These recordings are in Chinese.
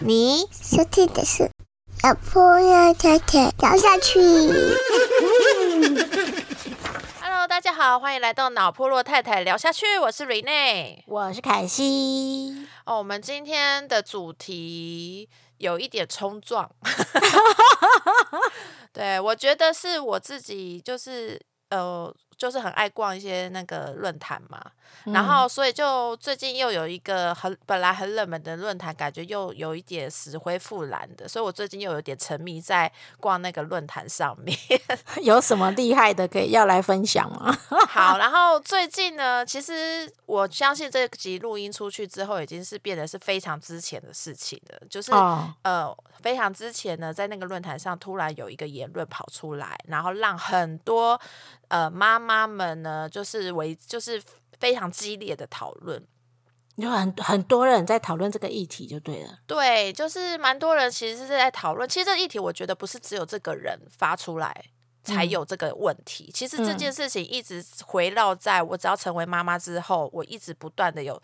你收听的是老婆要太太聊下去。Hello，大家好，欢迎来到脑破落太太聊下去，我是 Rene。我是凯西，哦，我们今天的主题有一点冲撞，对我觉得是我自己就是呃，就是很爱逛一些那个论坛嘛，然后所以就最近又有一个很本来很冷门的论坛，感觉又有一点死灰复燃的，所以我最近又有点沉迷在逛那个论坛上面。有什么厉害的可以要来分享吗？好，然后最近呢，其实我相信这集录音出去之后，已经是变得是非常之前的事情了。就是、哦呃，非常之前呢，在那个论坛上突然有一个言论跑出来，然后让很多呃妈妈们呢，就是为就是非常激烈的讨论。有很很多人在讨论这个议题，就对了。对，就是蛮多人其实是在讨论。其实这个议题，我觉得不是只有这个人发出来才有这个问题。其实这件事情一直围绕在我只要成为妈妈之后，我一直不断的有，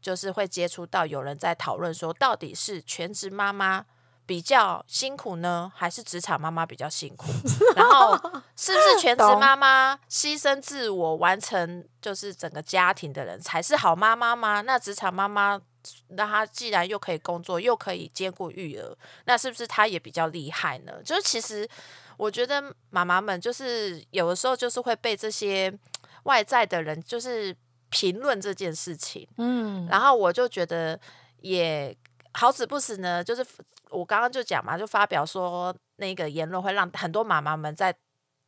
就是会接触到有人在讨论说，到底是全职妈妈。比较辛苦呢，还是职场妈妈比较辛苦？然后是不是全职妈妈牺牲自我完成就是整个家庭的人才是好妈妈吗？那职场妈妈那她既然又可以工作，又可以兼顾育儿，那是不是她也比较厉害呢？就是其实我觉得妈妈们就是有的时候就是会被这些外在的人就是评论这件事情，嗯，然后我就觉得也好死不死呢，就是我刚刚就讲嘛，就发表说那个言论会让很多妈妈们在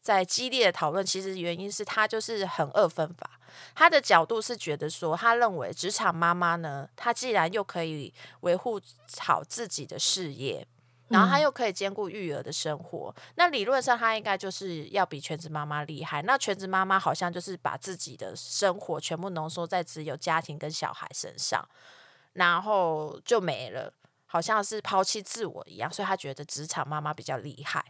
在激烈的讨论，其实原因是他就是很二分法。他的角度是觉得说，他认为职场妈妈呢，她既然又可以维护好自己的事业。然后她又可以兼顾育儿的生活，那理论上她应该就是要比全职妈妈厉害。那全职妈妈好像就是把自己的生活全部浓缩在只有家庭跟小孩身上，然后就没了，好像是抛弃自我一样。所以他觉得职场妈妈比较厉害。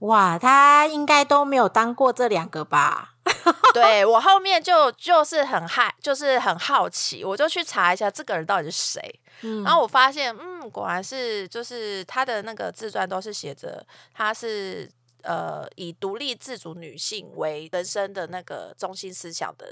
哇，他应该都没有当过这两个吧？对我后面就就是很害，就是很好奇，我就去查一下这个人到底是谁。然后我发现，嗯，果然是就是他的那个自传都是写着他是呃以独立自主女性为人生的那个中心思想的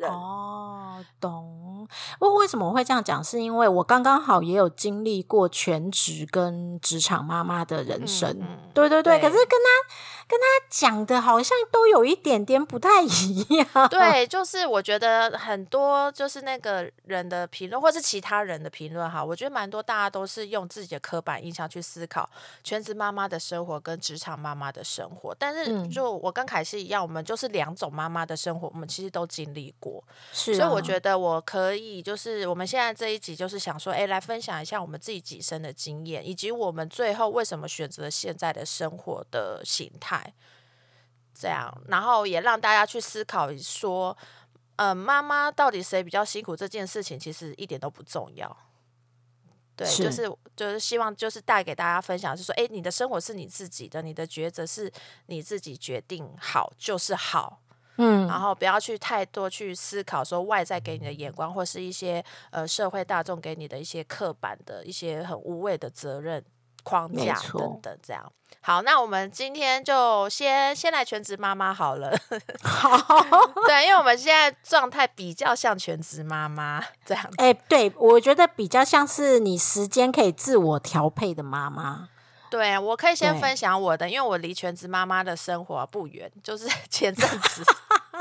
人。哦，懂。为为什么我会这样讲？是因为我刚刚好也有经历过全职跟职场妈妈的人生。嗯对对对，对可是跟他跟他讲的好像都有一点点不太一样。对，就是我觉得很多就是那个人的评论，或是其他人的评论哈，我觉得蛮多大家都是用自己的刻板印象去思考全职妈妈的生活跟职场妈妈的生活。但是嗯就我跟凯西一样，我们就是两种妈妈的生活，我们其实都经历过，是、啊，所以我觉得我可以就是我们现在这一集就是想说，哎，来分享一下我们自己几生的经验，以及我们最后为什么选择现在的生活的形态。这样，然后也让大家去思考说，呃，妈妈到底谁比较辛苦这件事情，其实一点都不重要。对，是就是就是希望就是带给大家分享，是说，哎，你的生活是你自己的，你的抉择是你自己决定好就是好，嗯，然后不要去太多去思考说外在给你的眼光，或是一些呃社会大众给你的一些刻板的一些很无谓的责任框架等等，这样。好，那我们今天就先先来全职妈妈好了。好。对，因为我们现在状态比较像全职妈妈这样。哎、对，我觉得比较像是你时间可以自我调配的妈妈。对，我可以先分享我的，因为我离全职妈妈的生活不远，就是 前阵子，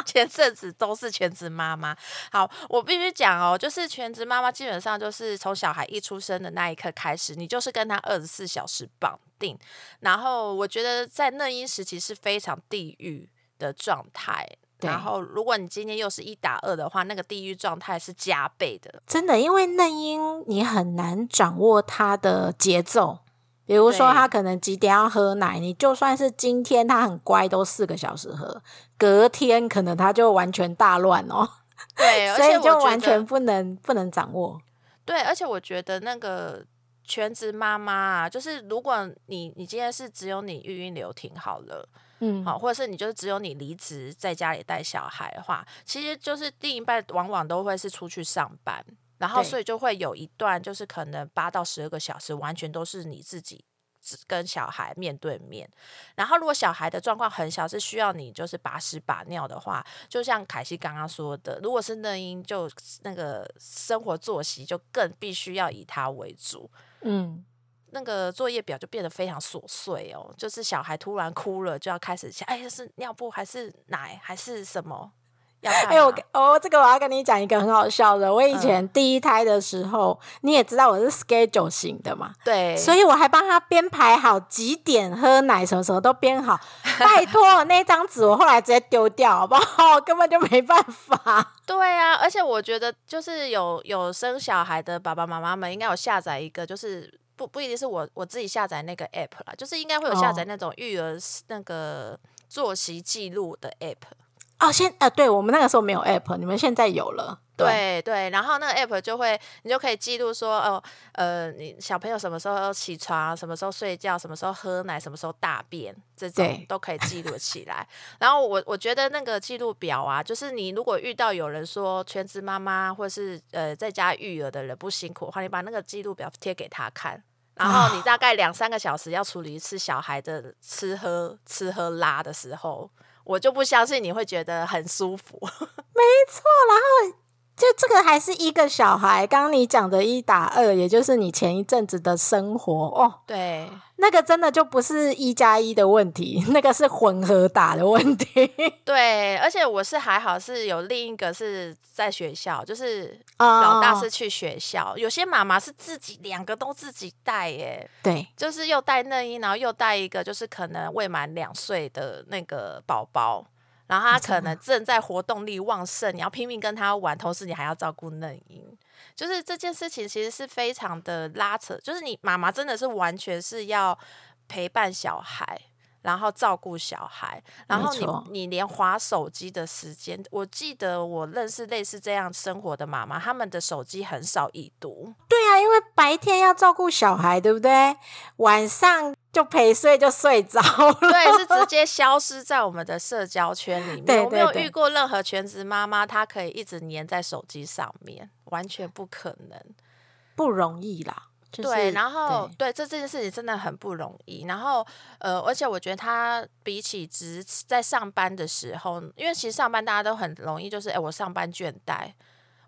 前阵子都是全职妈妈。好，我必须讲哦，就是全职妈妈基本上就是从小孩一出生的那一刻开始，你就是跟他二十四小时绑定。然后我觉得在嫩婴时期是非常地狱的状态。然后，如果你今天又是一打二的话，那个地狱状态是加倍的。真的，因为嫩婴你很难掌握他的节奏。比如说，他可能几点要喝奶，你就算是今天他很乖，都四个小时喝，隔天可能他就完全大乱哦，对，而所以就完全不能不能掌握。对，而且我觉得那个全职妈妈啊，就是如果你你今天是只有你育婴留停好了，嗯，好，或者是你就是只有你离职在家里带小孩的话，其实就是另一半往往都会是出去上班，然后所以就会有一段就是可能八到十二个小时，完全都是你自己只跟小孩面对面。然后如果小孩的状况很小，是需要你就是把屎把尿的话，就像凯西刚刚说的，如果是嫩婴，就那个生活作息就更必须要以他为主。嗯，那个作业表就变得非常琐碎哦，就是小孩突然哭了，就要开始想，哎，是尿布还是奶还是什么？哎、我跟哦，这个我要跟你讲一个很好笑的。我以嗯前第一胎的时候，你也知道我是 schedule 型的嘛，对，所以我还帮他编排好几点喝奶，什么什么都编好。拜 托，那张纸我后来直接丢掉，好不好？根本就没办法。对啊，而且我觉得就是有有生小孩的爸爸妈妈们应该有下载一个，就是不不一定是我我自己下载那个 app 啦，就是应该会有下载哦那种育儿那个作息记录的 app。哦，现呃，对我们那个时候没有 app，你们现在有了。对对，然后那个 app 就会，你就可以记录说，哦，呃，你小朋友什么时候起床，什么时候睡觉，什么时候喝奶，什么时候大便，这种都可以记录起来。然后我我觉得那个记录表啊，就是你如果遇到有人说全职妈妈或是呃在家育儿的人不辛苦的话，你把那个记录表贴给他看。然后你大概两三个小时要处理一次小孩的吃喝吃喝拉的时候，我就不相信你会觉得很舒服。没错，然后就这个还是一个小孩，刚刚你讲的一打二，也就是你前一阵子的生活哦，对，那个真的就不是一加一的问题，那个是混合打的问题。对，而且我是还好是有另一个是在学校，就是啊老大是去学校，有些妈妈是自己两个都自己带耶，对。就是又带内衣，然后又带一个就是可能未满两岁的那个宝宝。然后他可能正在活动力旺盛，你要拼命跟他玩，同时你还要照顾嫩婴，就是这件事情其实是非常的拉扯，就是你妈妈真的是完全是要陪伴小孩，然后照顾小孩，然后你你连划手机的时间，我记得我认识类似这样生活的妈妈，他们的手机很少已读，对啊，因为白天要照顾小孩，对不对？晚上就陪睡就睡着了。对，是直 接消失在我们的社交圈里面。对我没有遇过任何全职妈妈，她可以一直黏在手机上面，完全不可能。不容易啦。就是、对，然后对对这这件事情真的很不容易。然后呃，而且我觉得他比起职在上班的时候，因为其实上班大家都很容易，就是哎，我上班倦怠。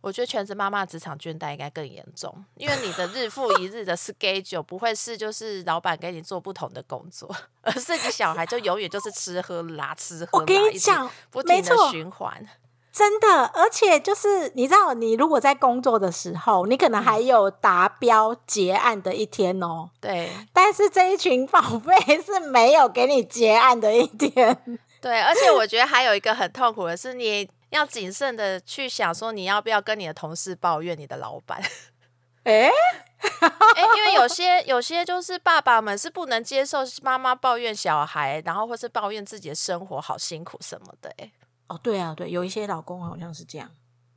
我觉得全职妈妈职场倦怠应该更严重，因为你的日复一日的 schedule 不会是就是老板给你做不同的工作，而是你小孩就永远就是吃喝拉吃喝拉，我跟你讲，不停的循环。真的，而且就是你知道，你如果在工作的时候，你可能还有达标结案的一天哦。对 但是这一群宝贝是没有给你结案的一天。对，而且我觉得还有一个很痛苦的是，你要谨慎的去想说，你要不要跟你的同事抱怨你的老板。哎、哎、因为有些有些就是爸爸们是不能接受妈妈抱怨小孩，然后或是抱怨自己的生活好辛苦什么的、哎，哦，对啊，对，有一些老公好像是这样。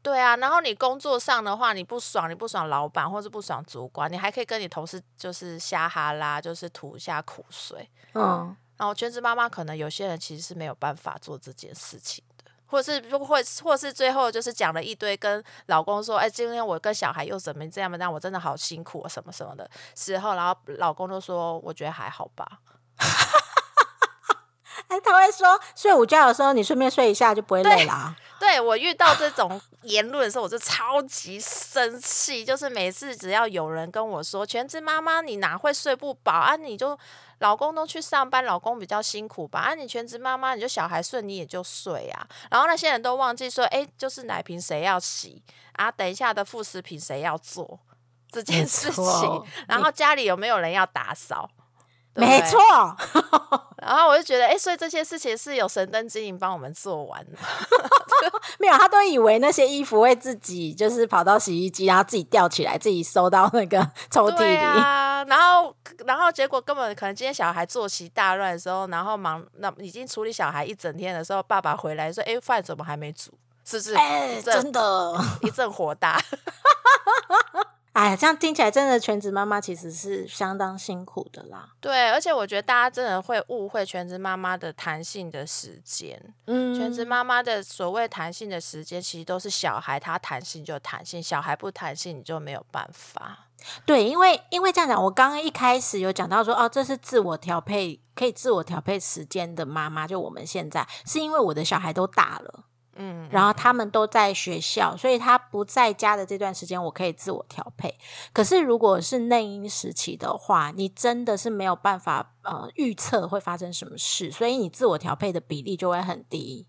对啊，然后你工作上的话，你不爽，你不爽老板或是不爽主管，你还可以跟你同事就是瞎哈拉，就是吐一下苦水。嗯，然后全职妈妈可能有些人其实是没有办法做这件事情的，或者是或或是最后就是讲了一堆跟老公说，哎，今天我跟小孩又怎么这样让我真的好辛苦啊，什么什么的时候，然后老公就说，我觉得还好吧。哎，他会说睡午觉的时候，你顺便睡一下就不会累啦。对我遇到这种言论的时候，我就超级生气。就是每次只要有人跟我说“全职妈妈，你哪会睡不饱啊？你就老公都去上班，老公比较辛苦吧？啊，你全职妈妈，你就小孩睡，你也就睡啊。”然后那些人都忘记说，哎，就是奶瓶谁要洗啊？等一下的副食品谁要做这件事情？然后家里有没有人要打扫？对不对没错，然后我就觉得，哎，所以这些事情是有神灯经营帮我们做完的。没有，他都以为那些衣服会自己就是跑到洗衣机，然后自己吊起来，自己收到那个抽屉里。啊，然后然后结果根本可能今天小孩作息大乱的时候，然后忙那已经处理小孩一整天的时候，爸爸回来说：“哎，饭怎么还没煮？”是不是？哎、真的，一阵火大。哎，这样听起来真的全职妈妈其实是相当辛苦的啦。对，而且我觉得大家真的会误会全职妈妈的弹性的时间。嗯全职妈妈的所谓弹性的时间，其实都是小孩他弹性就弹性，小孩不弹性你就没有办法。对，因为因为这样讲，我刚刚一开始有讲到说，哦，这是自我调配，可以自我调配时间的妈妈，就我们现在是因为我的小孩都大了。嗯，然后他们都在学校，所以他不在家的这段时间，我可以自我调配。可是如果是内因时期的话，你真的是没有办法呃预测会发生什么事，所以你自我调配的比例就会很低。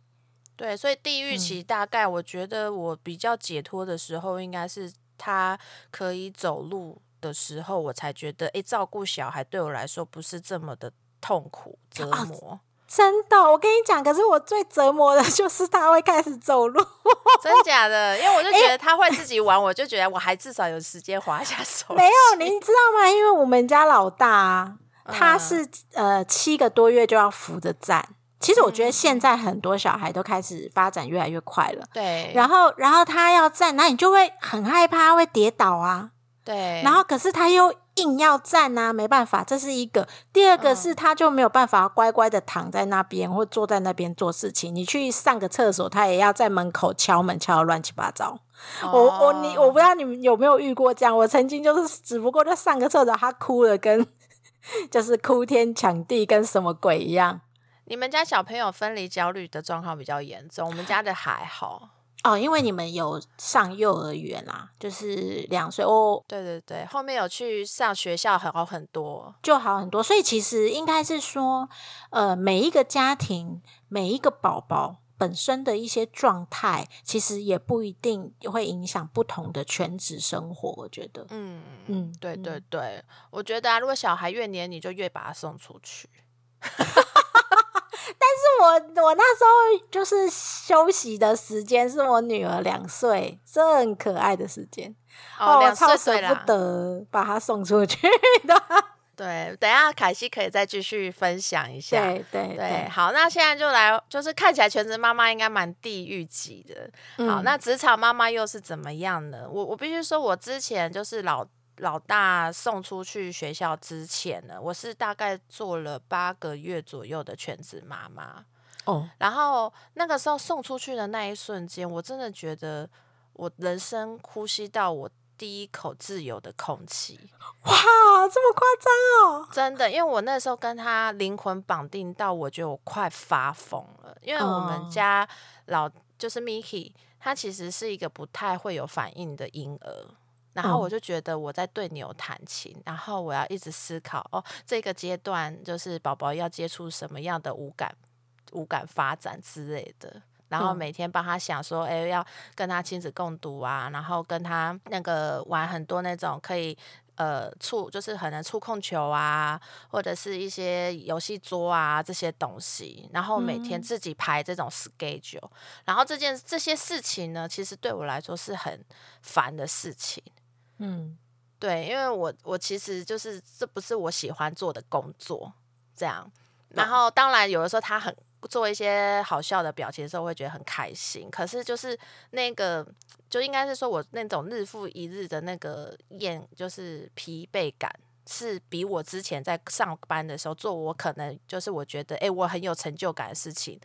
对，所以地嗯狱期大概我觉得我比较解脱的时候，应该是他可以走路的时候，我才觉得，诶，照顾小孩对我来说不是这么的痛苦折啊磨。真的，我跟你讲，可是我最折磨的就是他会开始走路。真假的？因为我就觉得他会自己玩，我就觉得我还至少有时间滑一下手。没有，你知道吗？因为我们家老大啊，他嗯是呃七个多月就要扶着站。其实我觉得现在很多小孩都开始发展越来越快了。对，然后，然后他要站，那你就会很害怕会跌倒啊。对，然后，可是他又硬要站啊，没办法，这是一个。第二个是，他就没有办法乖乖的躺在那边或坐在那边做事情。你去上个厕所，他也要在门口敲门，敲的乱七八糟。我我你我不知道你们有没有遇过这样？我曾经就是只不过就上个厕所，他哭了，跟 就是哭天抢地，跟什么鬼一样。你们家小朋友分离焦虑的状况比较严重，我们家的还好。哦，因为你们有上幼儿园啦，就是两岁哦，对对对，后面有去上学校很好很多。就好很多。所以其实应该是说，呃，每一个家庭、每一个宝宝本身的一些状态，其实也不一定会影响不同的全职生活。我觉得，嗯嗯，对对对，我觉得啊，如果小孩越黏你，就越把他送出去。是我我那时候就是休息的时间，是我女儿两岁，这很可爱的时间。哦，我两超舍不。得把她送出去的。对，等一下凯西可以再继续分享一下。对对对，好，那现在就来，就是看起来全职妈妈应该蛮地狱级的。好，嗯那职场妈妈又是怎么样呢？我我必须说，我之前就是老老大送出去学校之前呢，我是大概做了八个月左右的全职妈妈。哦，然后那个时候送出去的那一瞬间，我真的觉得我人生呼吸到我第一口自由的空气。哇，这么夸张哦！真的，因为我那时候跟他灵魂绑定到，我觉得我快发疯了。因为我们哦家老就是 Miki，他其实是一个不太会有反应的婴儿。然后嗯我就觉得我在对牛弹琴，然后我要一直思考哦，这个阶段就是宝宝要接触什么样的五感、五感发展之类的。然后嗯每天帮他想说，哎、要跟他亲子共读啊，然后跟他那个玩很多那种可以呃触，就是可能触控球啊，或者是一些游戏桌啊这些东西，然后每天嗯自己排这种 schedule，、然后这件这些事情呢，其实对我来说是很烦的事情。嗯对，因为我我其实就是这不是我喜欢做的工作，这样。然后当然有的时候他很做一些好笑的表情的时候，我会觉得很开心。可是就是那个，就应该是说我那种日复一日的那个厌，就是疲惫感。是比我之前在上班的时候做，我可能就是我觉得，哎、我很有成就感的事情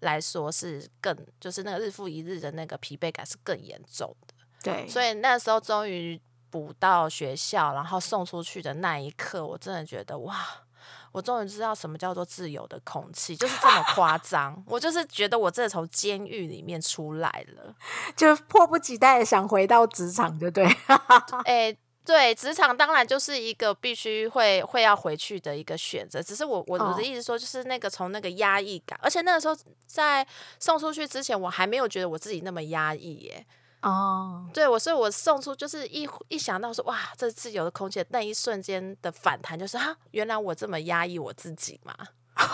来说，是更就是那个日复一日的那个疲惫感是更严重的。对，所以那时候终于补到学校，然后送出去的那一刻，我真的觉得哇，我终于知道什么叫做自由的空气，就是这么夸张。我就是觉得我真的从监狱里面出来了。就迫不及待的想回到职场，就对。哎、对，职场当然就是一个必须会会要回去的一个选择。只是我我我哦的意思说，就是那个从那个压抑感，而且那个时候在送出去之前，我还没有觉得我自己那么压抑耶。哦，对我，所以我送出就是一一想到说哇，这自由的空气，那一瞬间的反弹就是啊，原来我这么压抑我自己嘛。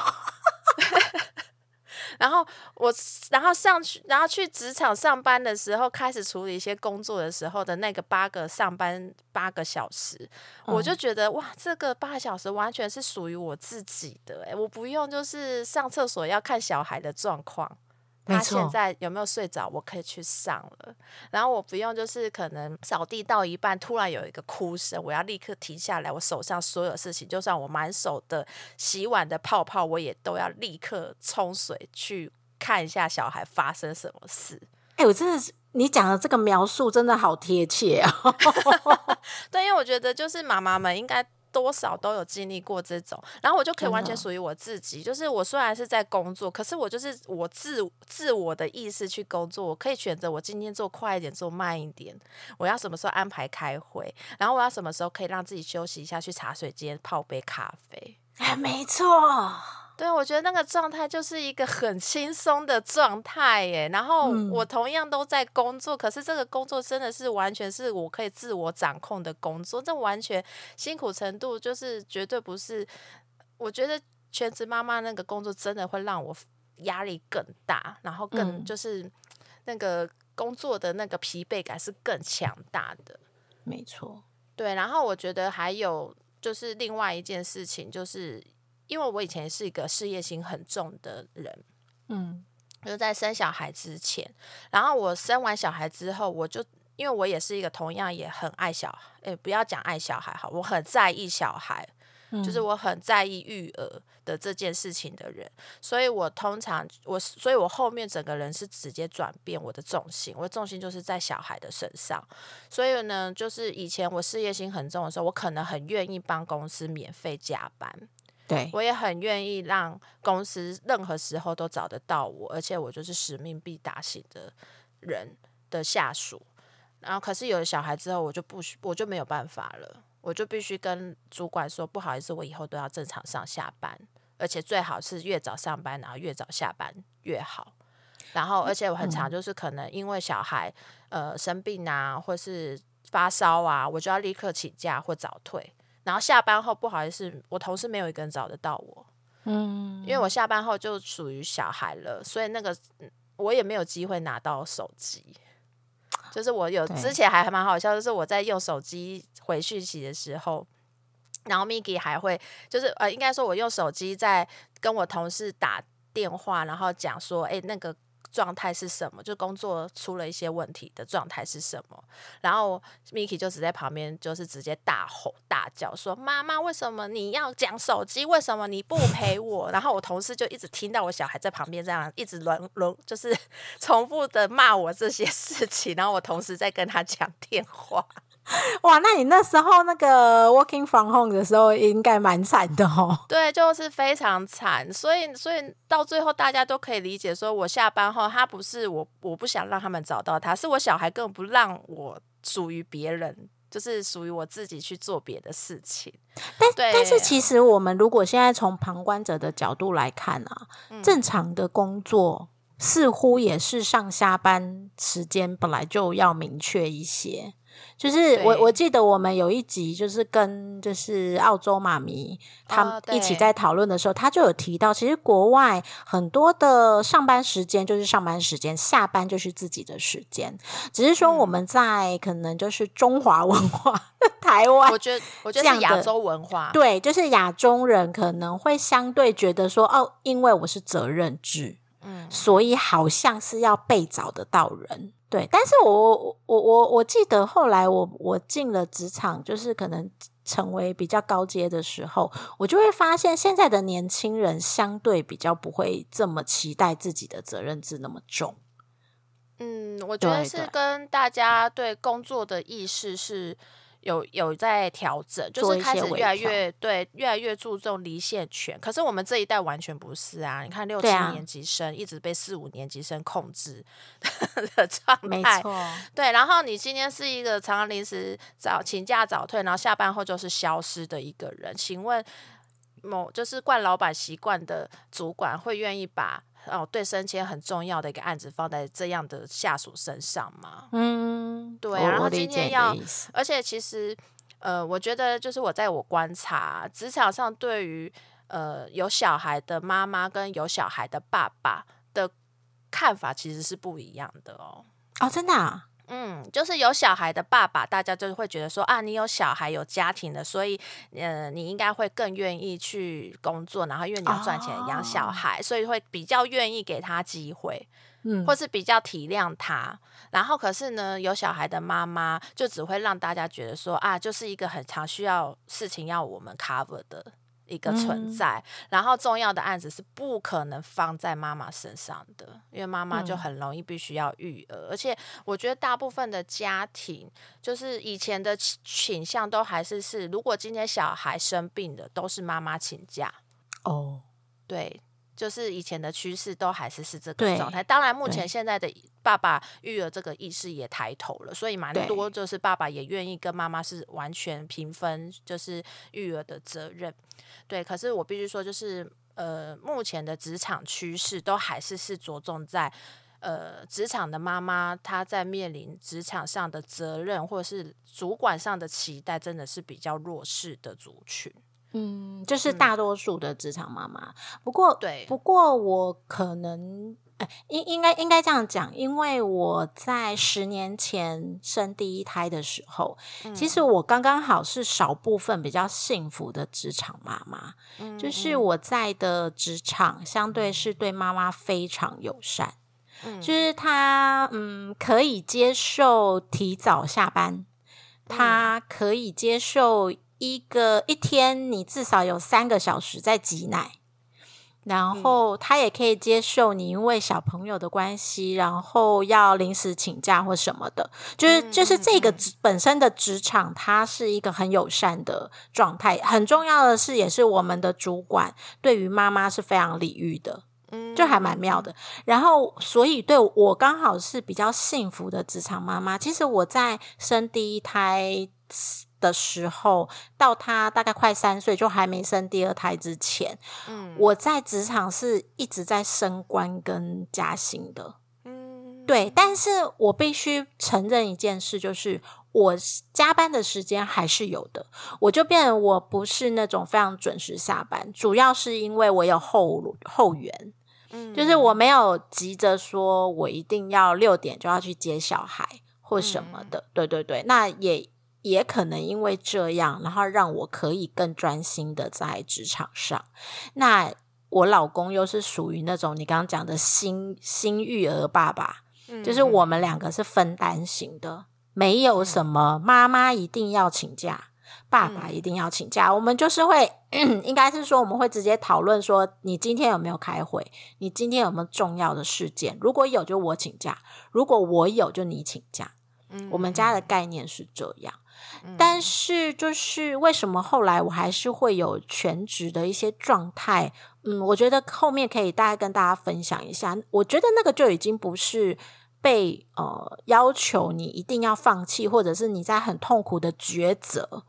然后我，然后上去，然后去职场上班的时候，开始处理一些工作的时候的那个八个上班八个小时，我就觉得哇，这个八个小时完全是属于我自己的、欸，我不用就是上厕所要看小孩的状况。没他现在有没有睡着，我可以去上了。然后我不用就是可能扫地到一半，突然有一个哭声，我要立刻停下来，我手上所有事情，就算我满手的洗碗的泡泡，我也都要立刻冲水去看一下小孩发生什么事。哎、我真的是你讲的这个描述真的好贴切啊！对，因为我觉得就是妈妈们应该多少都有经历过这种，然后我就可以完全属于我自己。就是我虽然是在工作，可是我就是我自自我的意识去工作，我可以选择我今天做快一点，做慢一点，我要什么时候安排开会，然后我要什么时候可以让自己休息一下，去茶水间泡杯咖啡。哎，没错，对，我觉得那个状态就是一个很轻松的状态耶。然后嗯我同样都在工作，可是这个工作真的是完全是我可以自我掌控的工作，这完全辛苦程度就是绝对不是。我觉得全职妈妈那个工作真的会让我压力更大，然后更嗯就是那个工作的那个疲惫感是更强大的。没错，对，然后我觉得还有就是另外一件事情，就是因为我以前是一个事业心很重的人，嗯。就在生小孩之前，然后我生完小孩之后，我就因为我也是一个同样也很爱小孩，诶，不要讲爱小孩好，我很在意小孩，嗯就是我很在意育儿的这件事情的人，所以我通常我所以我后面整个人是直接转变我的重心，我的重心就是在小孩的身上，所以呢，就是以前我事业心很重的时候，我可能很愿意帮公司免费加班，对，我也很愿意让公司任何时候都找得到我，而且我就是使命必达型的人的下属。然后，可是有了小孩之后，我就不需，我就没有办法了，我就必须跟主管说，不好意思，我以后都要正常上下班，而且最好是越早上班，然后越早下班越好。然后，而且我很常就是可能因为小孩呃生病啊，或是发烧啊，我就要立刻请假或早退。然后下班后不好意思，我同事没有一个人找得到我，嗯，因为我下班后就属于小孩了，所以那个嗯我也没有机会拿到手机。就是我有之前还蛮好笑，就是我在用手机回讯息的时候，然后 Miki 还会就是呃，应该说我用手机在跟我同事打电话，然后讲说，哎、那个状态是什么？就工作出了一些问题的状态是什么？然后 Miki 就只在旁边就是直接大吼大叫说：“妈妈，为什么你要讲手机？为什么你不陪我？”然后我同事就一直听到我小孩在旁边这样一直轮轮，就是 重复的骂我这些事情，然后我同时在跟他讲电话。哇，那你那时候那个 working from home 的时候，应该蛮惨的哦。对，就是非常惨，所以所以到最后大家都可以理解，说我下班后，他不是我我不想让他们找到他，是我小孩根本不让我属于别人，就是属于我自己去做别的事情。但但是其实我们如果现在从旁观者的角度来看啊，嗯正常的工作似乎也是上下班时间本来就要明确一些。就是我我记得我们有一集就是跟就是澳洲妈咪他们一起在讨论的时候，他就有提到，其实国外很多的上班时间就是上班时间，下班就是自己的时间，只是说我嗯。们在可能就是中华文化台湾我觉得我觉得是亚洲文化，对，就是亚洲人可能会相对觉得说，哦，因为我是责任制，嗯，所以好像是要被找得到人。对，但是我我我我记得后来我我进了职场，就是可能成为比较高阶的时候，我就会发现现在的年轻人相对比较不会这么期待自己的责任制那么重。嗯，我觉得是跟大家对工作的意识是有有在调整，就是开始越来越对越来越注重离线权。可是我们这一代完全不是啊！你看六七年级生一直被四五年级生控制的 状没态，错，对。然后你今天是一个常常临时早请假早退，然后下班后就是消失的一个人，请问某就是惯老板习惯的主管会愿意把哦对升迁很重要的一个案子放在这样的下属身上吗？嗯，对啊然后今天要而且其实，呃，我觉得就是我在我观察职场上，对于呃有小孩的妈妈跟有小孩的爸爸的看法其实是不一样的哦。哦，真的、啊，嗯，就是有小孩的爸爸，大家就会觉得说啊，你有小孩有家庭的，所以呃，你应该会更愿意去工作，然后因为你要赚钱养小哦孩，所以会比较愿意给他机会。嗯或是比较体谅他。然后可是呢，有小孩的妈妈就只会让大家觉得说啊，就是一个很常需要事情要我们 cover 的。一个存嗯。在，然后重要的案子是不可能放在妈妈身上的，因为妈妈就嗯。很容易必须要育儿，而且我觉得大部分的家庭，就是以前的倾倾向都还是是，如果今天小孩生病了，都是妈妈请假，哦，对，就是以前的趋势都还是是这个状态。当然，目前现在的爸爸育儿这个意识也抬头了，所以蛮多就是爸爸也愿意跟妈妈是完全平分，就是育儿的责任。对，可是我必须说，就是呃，目前的职场趋势都还是是着重在。呃，职场的妈妈，她在面临职场上的责任，或者是主管上的期待，真的是比较弱势的族群。嗯，就是大多数的职场妈妈。不过，对。不过我可能。呃应应该应该这样讲，因为我在十年前生第一胎的时候，其实我刚刚好是少部分比较幸福的职场妈妈，嗯就是我在的职场相对是对妈妈非常友善，嗯。就是她嗯可以接受提早下班，她可以接受一个一天你至少有三个小时在挤奶。然后他也可以接受你因为小朋友的关系，然后要临时请假或什么的，就是就是这个本身的职场，它是一个很友善的状态。很重要的是，也是我们的主管对于妈妈是非常礼遇的。嗯就还蛮妙的。然后，所以对我刚好是比较幸福的职场妈妈。其实我在生第一胎的时候，到他大概快三岁，就还没生第二胎之前，嗯。我在职场是一直在升官跟加薪的。嗯。对，但是我必须承认一件事，就是我加班的时间还是有的，我就变成我不是那种非常准时下班，主要是因为我有后后援，嗯。就是我。没有急着说我一定要六点就要去接小孩或什么的，对对对，那也也可能因为这样，然后让我可以更专心的在职场上。那我老公又是属于那种你刚刚讲的新新育儿爸爸，嗯就是我们两个是分担型的，没有什么妈妈一定要请假，爸爸一定要请假，我们就是会，应该是说我们会直接讨论说，你今天有没有开会？你今天有没有重要的事件？如果有，就我请假；如果我有，就你请假。嗯我们家的概念是这样。但是，就是为什么后来我还是会有全职的一些状态？嗯，我觉得后面可以大概跟大家分享一下。我觉得那个就已经不是被呃要求你一定要放弃，或者是你在很痛苦的抉择，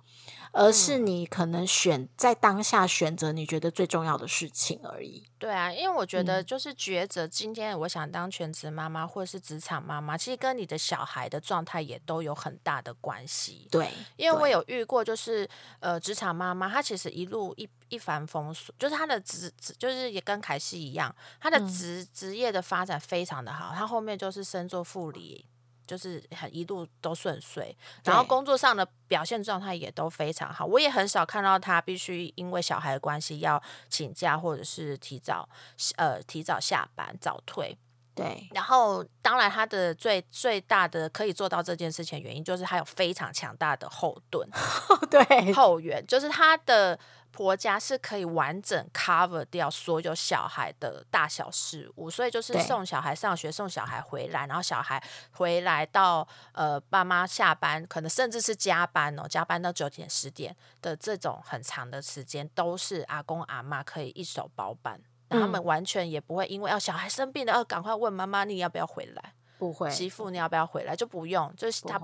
而是你可能选在当下选择你觉得最重要的事情而已。对啊，因为我觉嗯得就是抉择，今天我想当全职妈妈或者是职场妈妈，其实跟你的小孩的状态也都有很大的关系。对，因为我有遇过，就是呃，职场妈妈，她其实一路一一帆风顺，就是她的职职，就是也跟凯西一样，她嗯的职职业的发展非常的好，她后面就是升做副理，就是很一路都顺遂，然后工作上的表现状态也都非常好。我也很少看到他必须因为小孩的关系要请假，或者是提早呃提早下班早退。对，然后，当然，他的最最大的可以做到这件事情的原因，就是他有非常强大的后盾。对，后援，就是他的婆家是可以完整 cover 掉所有小孩的大小事务，所以就是送小孩上学，送小孩回来，然后小孩回来到呃爸妈下班，可能甚至是加班哦，加班到九点十点的这种很长的时间，都是阿公阿妈可以一手包办。他们完全也不会因为哦小孩生病了，要赶快问妈妈你要不要回来，不会，媳妇你要不要回来，就不用，就是他，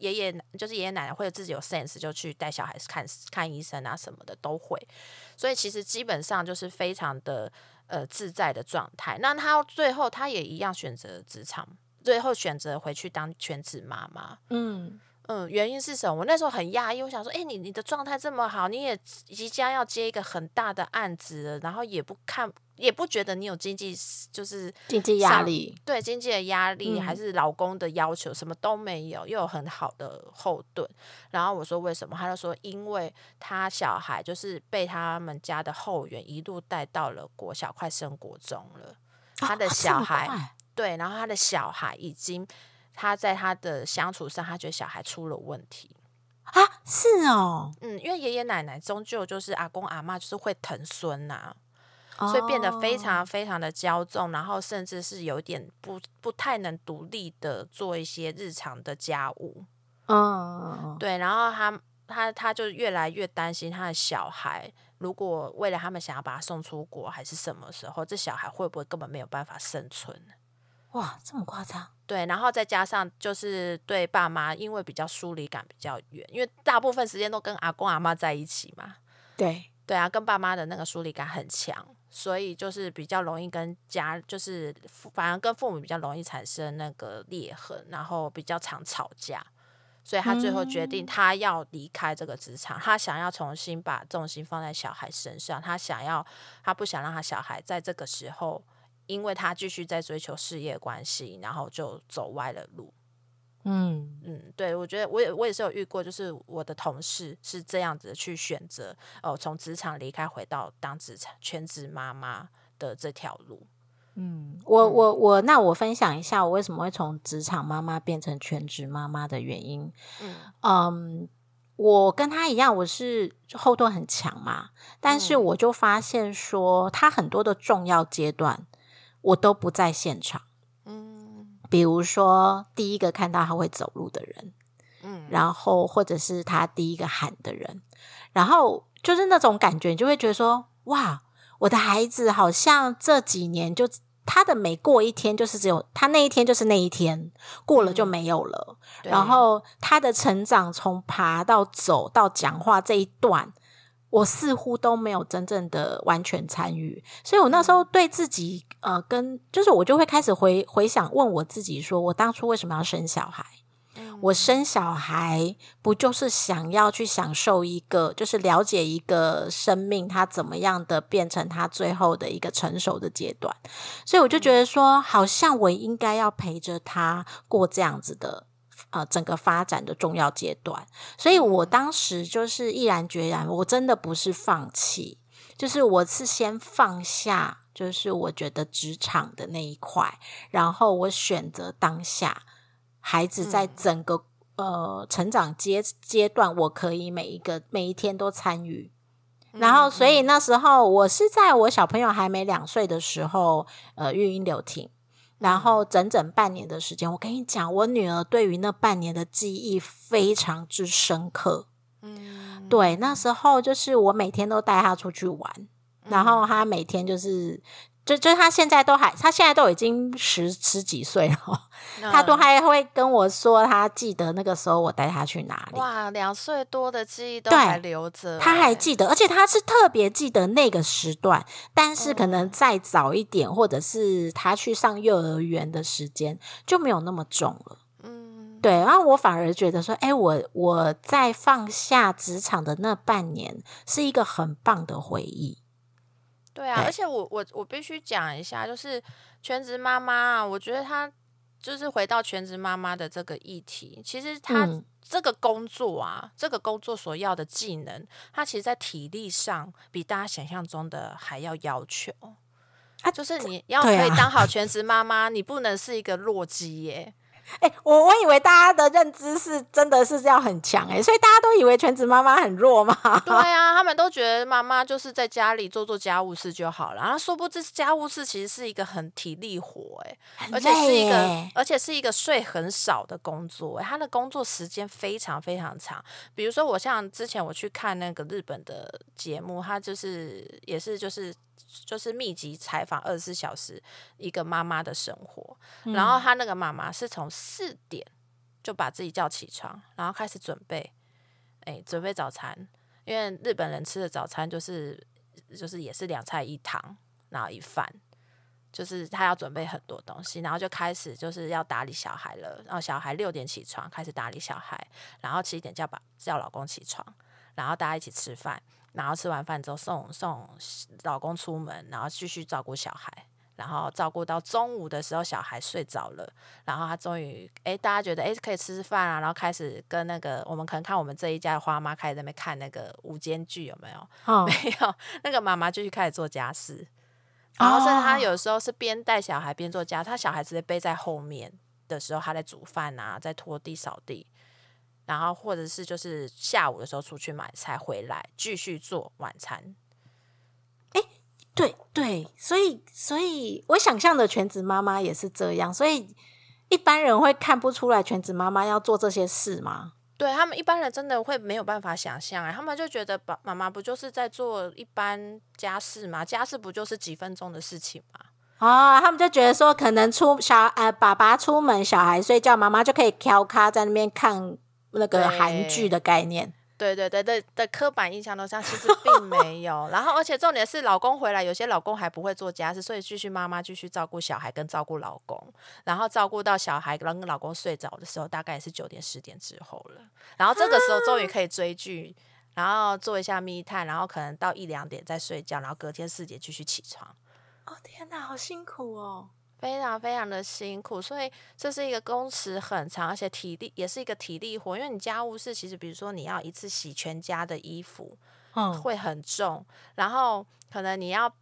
爷爷就是爷爷奶奶或者自己有 sense，就去带小孩看看医生啊什么的都会，所以其实基本上就是非常的呃自在的状态。那他最后他也一样选择职场，最后选择回去当全职妈妈。嗯，嗯，原因是什么？我那时候很压抑，我想说，哎、你你的状态这么好，你也即将要接一个很大的案子了，然后也不看，也不觉得你有经济就是经济压力，对经济的压力，嗯还是老公的要求，什么都没有，又有很好的后盾。然后我说为什么？他就说，因为他小孩就是被他们家的后援一路带到了国小，快升国中了。他的小孩快对，然后他的小孩已经他在他的相处上，他觉得小孩出了问题。啊，是哦，嗯，因为爷爷奶奶终究就是阿公阿妈，就是会疼孙呐、所以变得非哦常非常的骄纵，然后甚至是有点不不太能独立的做一些日常的家务。嗯，对，然后他他他就越来越担心他的小孩，如果为了他们想要把他送出国，还是什么时候，这小孩会不会根本没有办法生存？哇，这么夸张？对，然后再加上就是对爸妈，因为比较疏离感比较远，因为大部分时间都跟阿公阿妈在一起嘛。对，对啊，跟爸妈的那个疏离感很强，所以就是比较容易跟家，就是反而跟父母比较容易产生那个裂痕，然后比较常吵架。所以他最后决定，他要离开这个职场，他想要重新把重心放在小孩身上，他想要，他不想让他小孩在这个时候，因为他继续在追求事业关系，然后就走歪了路。嗯，嗯，对，我觉得我也我也是有遇过，就是我的同事是这样子去选择，哦，从职场离开，回到当职场全职妈妈的这条路。嗯我我我，那我分享一下我为什么会从职场妈妈变成全职妈妈的原因。嗯嗯，我跟他一样，我是后盾很强嘛，但是嗯我就发现说，他很多的重要阶段我都不在现场。嗯比如说，第一个看到他会走路的人，嗯，然后或者是他第一个喊的人，然后就是那种感觉，你就会觉得说，哇，我的孩子好像这几年就他的每过一天，就是只有他那一天就是那一天，过了就没有了。对然后他的成长从爬到走到讲话这一段，我似乎都没有真正的完全参与，所以我那时候对自己呃，跟就是我就会开始回回想问我自己说，我当初为什么要生小孩？我生小孩不就是想要去享受一个，就是了解一个生命它怎么样的变成它最后的一个成熟的阶段，所以我就觉得说，好像我应该要陪着他过这样子的。呃，整个发展的重要阶段，所以我当时就是毅然决然，我真的不是放弃，就是我是先放下，就是我觉得职场的那一块，然后我选择当下孩子在整个、呃成长阶阶段，我可以每一个每一天都参与。然后，所以那时候我是在我小朋友还没两岁的时候，呃，育婴留停，然后整整半年的时间。我跟你讲，我女儿对于那半年的记忆非常之深刻。嗯，对，那时候就是我每天都带她出去玩，然后她每天就是。就就他现在都还，他现在都已经十十几岁了，他都嗯还会跟我说，他记得那个时候我带他去哪里。哇，两岁多的记忆都还留着欸，他还记得，而且他是特别记得那个时段，但是可嗯能再早一点，或者是他去上幼儿园的时间就没有那么重了。嗯，对，然后我反而觉得说，哎，我我在放下职场的那半年是一个很棒的回忆。对啊，而且我我我必须讲一下，就是全职妈妈啊，我觉得她就是回到全职妈妈的这个议题，其实她嗯这个工作啊，这个工作所要的技能，她其实在体力上比大家想象中的还要要求。啊就是你要可以当好 全职妈妈，你不能是一个弱鸡耶。哎，我我以为大家的认知是真的是要很强哎，所以大家都以为全职妈妈很弱嘛。对啊，他们都觉得妈妈就是在家里做做家务事就好了，然后殊不知家务事其实是一个很体力活哎。而且是一个，而且是一个睡很少的工作，他的工作时间非常非常长。比如说，我像之前我去看那个日本的节目，他就是也是就是就是密集采访二十四小时一个妈妈的生活，然后他那个妈妈是从四点就把自己叫起床，然后开始准备，哎，准备早餐，因为日本人吃的早餐就是就是也是两菜一汤，然后一饭。就是他要准备很多东西，然后就开始就是要打理小孩了。然后小孩六点起床，开始打理小孩，然后七点叫把叫老公起床，然后大家一起吃饭，然后吃完饭之后送送老公出门，然后继续照顾小孩，然后照顾到中午的时候小孩睡着了，然后他终于哎大家觉得哎可以吃饭啊，然后开始跟那个我们可能看我们这一家的花妈开始在那边看那个午间剧有没有？哦，没有，那个妈妈就去开始做家事，然后甚至她哦有时候是边带小孩边做家，她小孩直接背在后面的时候，她在煮饭啊，在拖地扫地，然后或者是就是下午的时候出去买菜回来继续做晚餐。对对，所以所以我想象的全职妈妈也是这样，所以一般人会看不出来全职妈妈要做这些事吗？对他们一般人真的会没有办法想象啊，他们就觉得爸妈妈不就是在做一般家事吗？家事不就是几分钟的事情吗？哦，他们就觉得说，可能出小呃，爸爸出门，小孩睡觉，妈妈就可以挑咖在那边看那个韩剧的概念。对对对对的刻板印象都像，其实并没有。然后，而且重点是，老公回来，有些老公还不会做家事，所以继续妈妈继续照顾小孩跟照顾老公，然后照顾到小孩跟老公睡着的时候，大概也是九点十点之后了。然后这个时候终于可以追剧，然后做一下密探，然后可能到一两点再睡觉，然后隔天四点继续起床。哦天哪，好辛苦哦！非常非常的辛苦，所以这是一个工时很长，而且体力也是一个体力活。因为你家务事其实，比如说你要一次洗全家的衣服，嗯，会很重，然后可能你要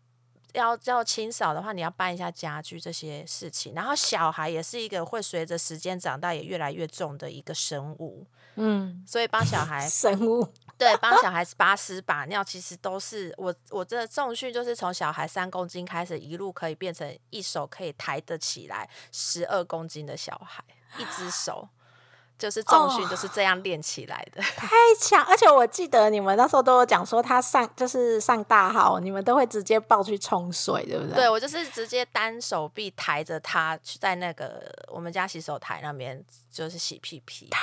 要要清扫的话，你要搬一下家具这些事情。然后小孩也是一个会随着时间长大也越来越重的一个生物，嗯，所以帮小孩 生物。对，帮小孩把屎把尿，其实都是我我这重训就是从小孩三公斤开始，一路可以变成一手可以抬得起来十二公斤的小孩，一只手就是重训哦就是这样练起来的。太强，而且我记得你们那时候都有讲说，他上就是上大号，你们都会直接抱去冲水，对不对？对我就是直接单手臂抬着他去在那个我们家洗手台那边就是洗屁屁。太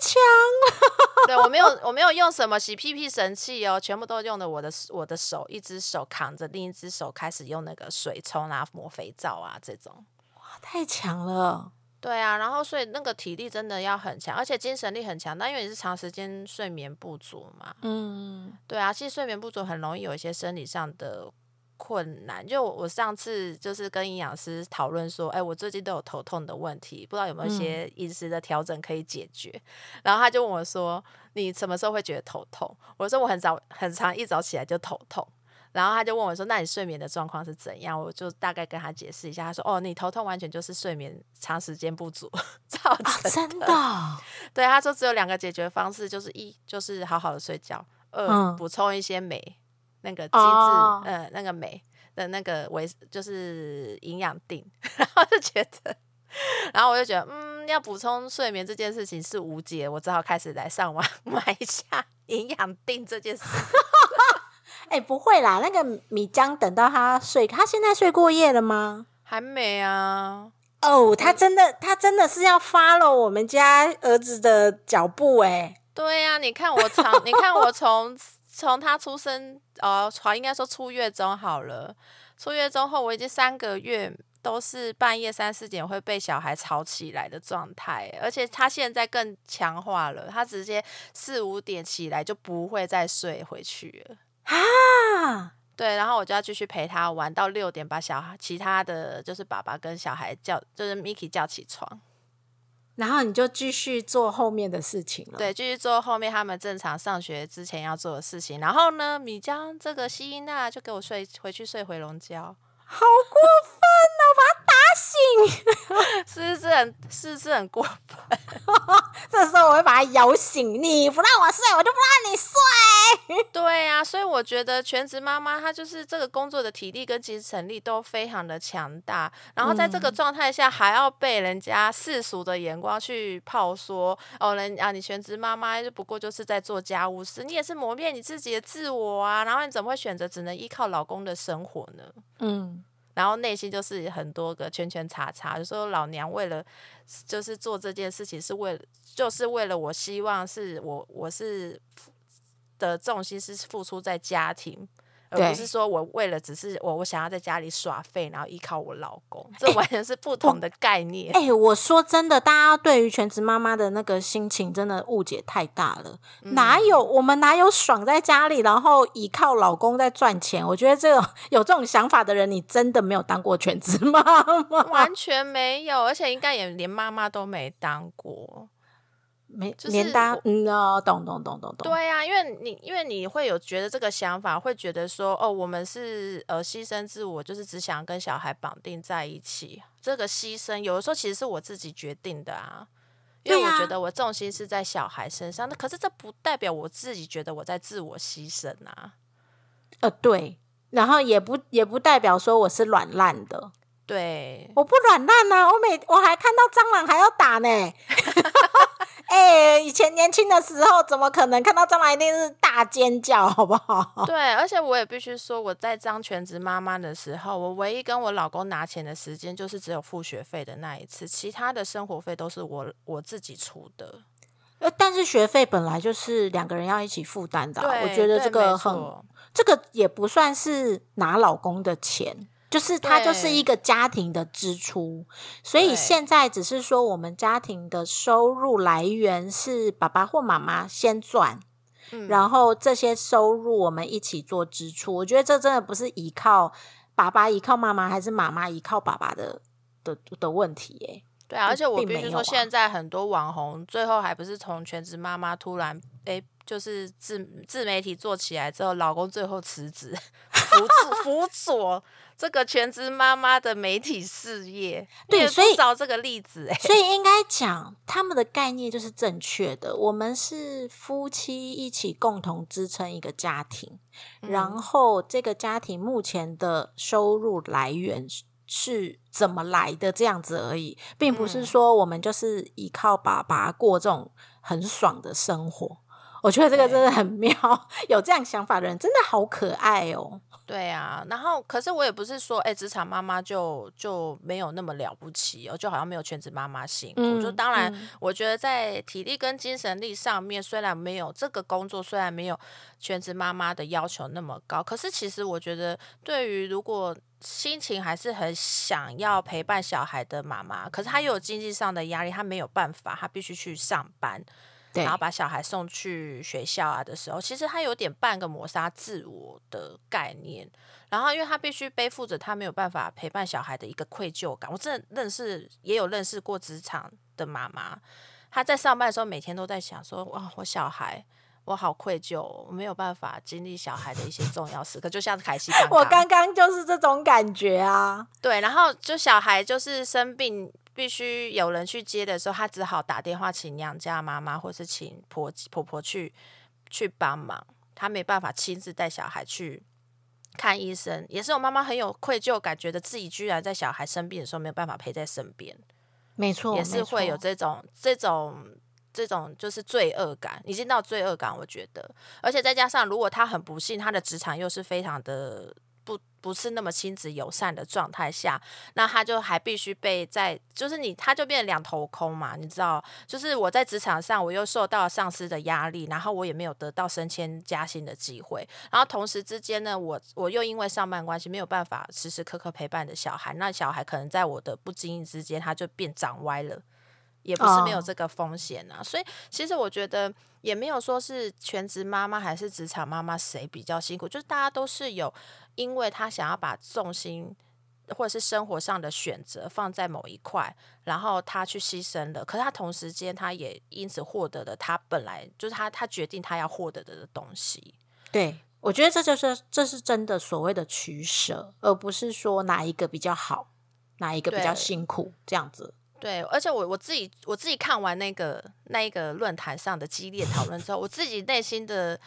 强了，对我没有 我没有用什么洗屁屁神器哦，全部都用的我的我的手，一只手扛着，另一只手开始用那个水冲啊、抹肥皂啊这种。哇太强了。对啊，然后所以那个体力真的要很强，而且精神力很强。但因为你是长时间睡眠不足嘛，嗯，对啊，其实睡眠不足很容易有一些生理上的困难。就我我上次就是跟营养师讨论说，哎，我最近都有头痛的问题，不知道有没有一些饮食的调整可以解决。然后他就问我说，你什么时候会觉得头痛？我说我很早很长一早起来就头痛。然后他就问我说：“那你睡眠的状况是怎样？”我就大概跟他解释一下。他说：“哦，你头痛完全就是睡眠长时间不足 造啊，成真的哦，对，他说只有两个解决方式，就是一就是好好的睡觉，二、嗯补充一些镁，那个机制，哦呃，那个镁的那个维就是营养锭，然后就觉得，然后我就觉得，嗯，要补充睡眠这件事情是无解，我只好开始来上网买一下营养锭这件事。哎、不会啦，那个米浆等到他睡，他现在睡过夜了吗？还没啊，哦，他真的，他真的是要 follow 我们家儿子的脚步哎。对呀、你看我从，你看我从从他出生，哦，好，应该说出月中好了。出月中后，我已经三个月都是半夜三四点会被小孩吵起来的状态，而且他现在更强化了，他直接四五点起来就不会再睡回去了。啊，对，然后我就要继续陪他玩到六点，把小孩其他的就是爸爸跟小孩叫，就是 Miki 叫起床。然后你就继续做后面的事情了。，对，继续做后面他们正常上学之前要做的事情。然后呢，米江这个希伊娜就给我睡回去睡回笼觉，好过分哦，把他打醒。是不是很是不是很过分？这时候我会把他摇醒，你不让我睡，我就不让你睡。对啊，所以我觉得全职妈妈她就是这个工作的体力跟精神力都非常的强大，然后在这个状态下还要被人家世俗的眼光去泡说哦，人啊你全职妈妈就不过就是在做家务事，你也是磨灭你自己的自我啊，然后你怎么会选择只能依靠老公的生活呢？嗯，然后内心就是很多个圈圈叉叉，就说老娘为了就是做这件事情，是为了就是为了我希望是我我是的重心是付出在家庭，不是说我为了只是我我想要在家里耍废，然后依靠我老公，这完全是不同的概念。哎、我说真的，大家对于全职妈妈的那个心情真的误解太大了。哪有我们哪有爽在家里，然后依靠老公在赚钱？我觉得这种有这种想法的人，你真的没有当过全职妈妈，完全没有，而且应该也连妈妈都没当过。没就是连搭嗯哦，懂懂懂懂懂。对呀、因为你因为你会有觉得这个想法，会觉得说哦，我们是呃牺牲自我，就是只想跟小孩绑定在一起。这个牺牲有的时候其实是我自己决定的啊，因为我觉得我重心是在小孩身上。那可是这不代表我自己觉得我在自我牺牲啊。呃，对，然后也不也不代表说我是软烂的，对，我不软烂呐、我每我还看到蟑螂还要打呢。哎、以前年轻的时候怎么可能看到蟑螂一定是大尖叫，好不好？对，而且我也必须说，我在当全职妈妈的时候，我唯一跟我老公拿钱的时间，就是只有付学费的那一次，其他的生活费都是我我自己出的。呃，但是学费本来就是两个人要一起负担的啊、我觉得这个很，这个也不算是拿老公的钱，就是它就是一个家庭的支出，所以现在只是说我们家庭的收入来源是爸爸或妈妈先赚，嗯然后这些收入我们一起做支出。我觉得这真的不是依靠爸爸依靠妈妈，还是妈妈依靠爸爸的的的问题耶。对啊，而且我必须说，现在很多网红最后还不是从全职妈妈突然诶，就是自自媒体做起来之后，老公最后辞职，辅助辅佐这个全职妈妈的媒体事业，对所以找这个例子诶。所以应该讲，他们的概念就是正确的。我们是夫妻一起共同支撑一个家庭，然后这个家庭目前的收入来源是是怎么来的这样子而已，并不是说我们就是依靠爸爸过这种很爽的生活。我觉得这个真的很妙，有这样想法的人真的好可爱哦。对啊，然后可是我也不是说，哎、职场妈妈就就没有那么了不起哦，就好像没有全职妈妈辛苦。嗯就当然，嗯我觉得在体力跟精神力上面，虽然没有这个工作，虽然没有全职妈妈的要求那么高，可是其实我觉得，对于如果心情还是很想要陪伴小孩的妈妈，可是她又有经济上的压力，她没有办法，她必须去上班。对然后把小孩送去学校啊的时候，其实他有点半个抹杀自我的概念。然后，因为他必须背负着他没有办法陪伴小孩的一个愧疚感。我真的认识，也有认识过职场的妈妈，她在上班的时候每天都在想说：“哇，我小孩，我好愧疚哦，我没有办法经历小孩的一些重要时刻。”就像凯西刚刚，我刚刚就是这种感觉啊。对，然后就小孩就是生病，必须有人去接的时候，他只好打电话请娘家妈妈或是请婆婆婆去去帮忙，他没办法亲自带小孩去看医生，也是我妈妈很有愧疚感，觉得自己居然在小孩生病的时候没有办法陪在身边，没错，也是会有这种这种。这种就是罪恶感，已经到罪恶感，我觉得，而且再加上，如果他很不幸，他的职场又是非常的不不是那么亲子友善的状态下，那他就还必须被在，就是你，他就变两头空嘛，你知道，就是我在职场上，我又受到了上司的压力，然后我也没有得到升迁加薪的机会，然后同时之间呢，我我又因为上班关系没有办法时时刻刻陪伴的小孩，那小孩可能在我的不经意之间，他就变长歪了。也不是没有哦这个风险啊所以其实我觉得也没有说是全职妈妈还是职场妈妈谁比较辛苦，就是大家都是有，因为他想要把重心或者是生活上的选择放在某一块，然后他去牺牲了，可是他同时间他也因此获得了他本来就是他他决定他要获得的东西。对，我觉得这就是这是真的所谓的取舍，而不是说哪一个比较好，哪一个比较辛苦这样子。对，而且我我自己我自己看完那个那一个论坛上的激烈讨论之后，我自己内心的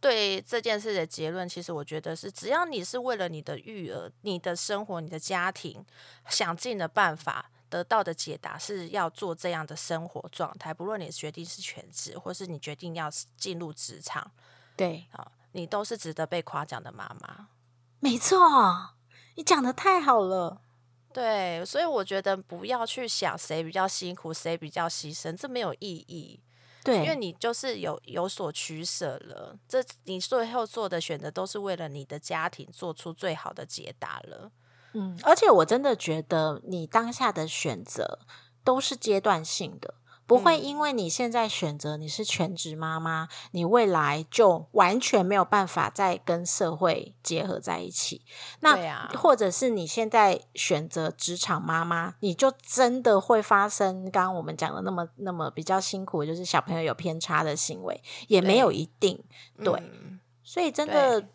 对这件事的结论，其实我觉得是，只要你是为了你的育儿、你的生活、你的家庭，想尽了办法得到的解答是要做这样的生活状态，不论你决定是全职，或是你决定要进入职场对，啊，你都是值得被夸奖的妈妈。没错，你讲的太好了。对，所以我觉得不要去想谁比较辛苦，谁比较牺牲，这没有意义。对，因为你就是有有所取舍了，这你最后做的选择都是为了你的家庭做出最好的解答了。嗯，而且我真的觉得你当下的选择都是阶段性的。不会因为你现在选择你是全职妈妈，你未来就完全没有办法再跟社会结合在一起。那或者是你现在选择职场妈妈，你就真的会发生刚刚我们讲的那么那么比较辛苦，就是小朋友有偏差的行为，也没有一定。对，嗯所以真的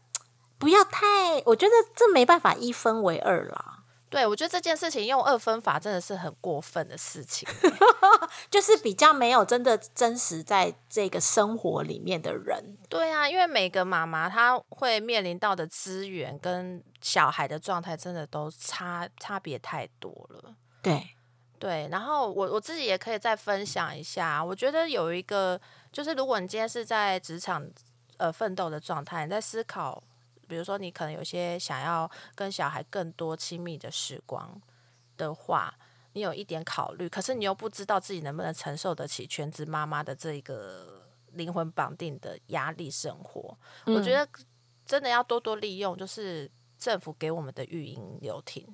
不要太，我觉得这没办法一分为二啦。对，我觉得这件事情用二分法真的是很过分的事情。就是比较没有真的真实在这个生活里面的人，对啊，因为每个妈妈她会面临到的资源跟小孩的状态，真的都差差别太多了。对，对，然后我我自己也可以再分享一下，我觉得有一个就是，如果你今天是在职场呃奋斗的状态，你在思考，比如说你可能有些想要跟小孩更多亲密的时光的话，你有一点考虑，可是你又不知道自己能不能承受得起全职妈妈的这个灵魂绑定的压力生活。我觉得真的要多多利用，就是政府给我们的育婴留停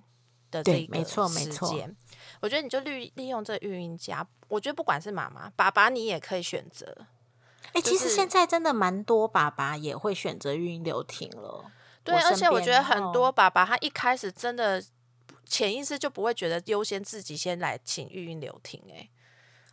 的这一个对没错没错时间。我觉得你就利利用这育婴假，我觉得不管是妈妈、爸爸，你也可以选择。哎、其实就是现在真的蛮多爸爸也会选择育婴留停了。对，而且我觉得很多哦爸爸他一开始真的潜意识就不会觉得优先自己先来请育婴留停、欸。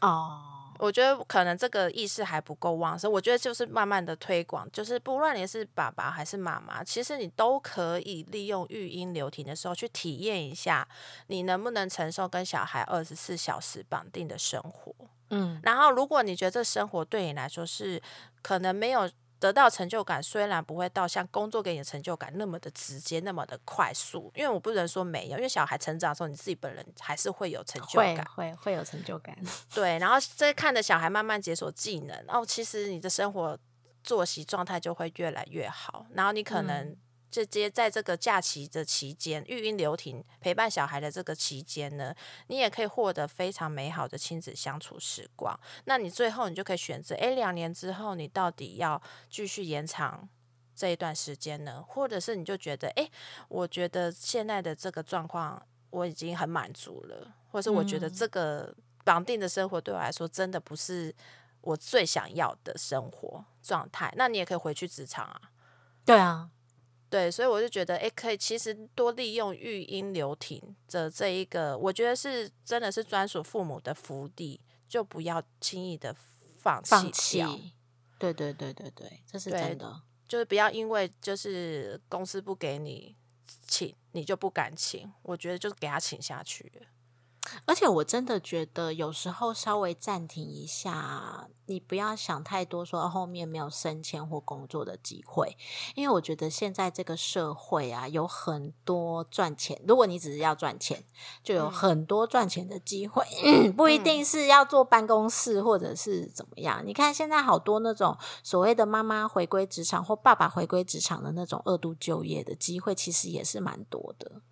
哦，我觉得可能这个意识还不够旺盛。我觉得就是慢慢的推广，就是不论你是爸爸还是妈妈，其实你都可以利用育婴流停的时候去体验一下，你能不能承受跟小孩二十四小时绑定的生活。嗯，然后，如果你觉得这生活对你来说是可能没有得到成就感，虽然不会到像工作给你的成就感那么的直接、那么的快速，因为我不能说没有，因为小孩成长的时候，你自己本人还是会有成就感。会会有成就感。对，然后再看着小孩慢慢解锁技能，然后其实你的生活作息状态就会越来越好，然后你可能直接在这个假期的期间，育婴留停陪伴小孩的这个期间呢，你也可以获得非常美好的亲子相处时光。那你最后你就可以选择，诶，两年之后你到底要继续延长。这一段时间呢，或者是你就觉得，诶，我觉得现在的这个状况我已经很满足了，或者是我觉得嗯这个绑定的生活对我来说真的不是我最想要的生活状态，那你也可以回去职场啊。对啊，对，所以我就觉得，哎，可以其实多利用育婴留停的这一个，我觉得是真的是专属父母的福利，就不要轻易的放放弃掉。弃。对对对对对，这是对真的。就是不要因为就是公司不给你请，你就不敢请。我觉得就是给他请下去了。而且我真的觉得，有时候稍微暂停一下，你不要想太多，说后面没有升迁或工作的机会，因为我觉得现在这个社会啊，有很多赚钱。如果你只是要赚钱，就有嗯很多赚钱的机会，不一定是要坐办公室或者是怎么样。你看现在好多那种所谓的妈妈回归职场或爸爸回归职场的那种二度就业的机会，其实也是蛮多的。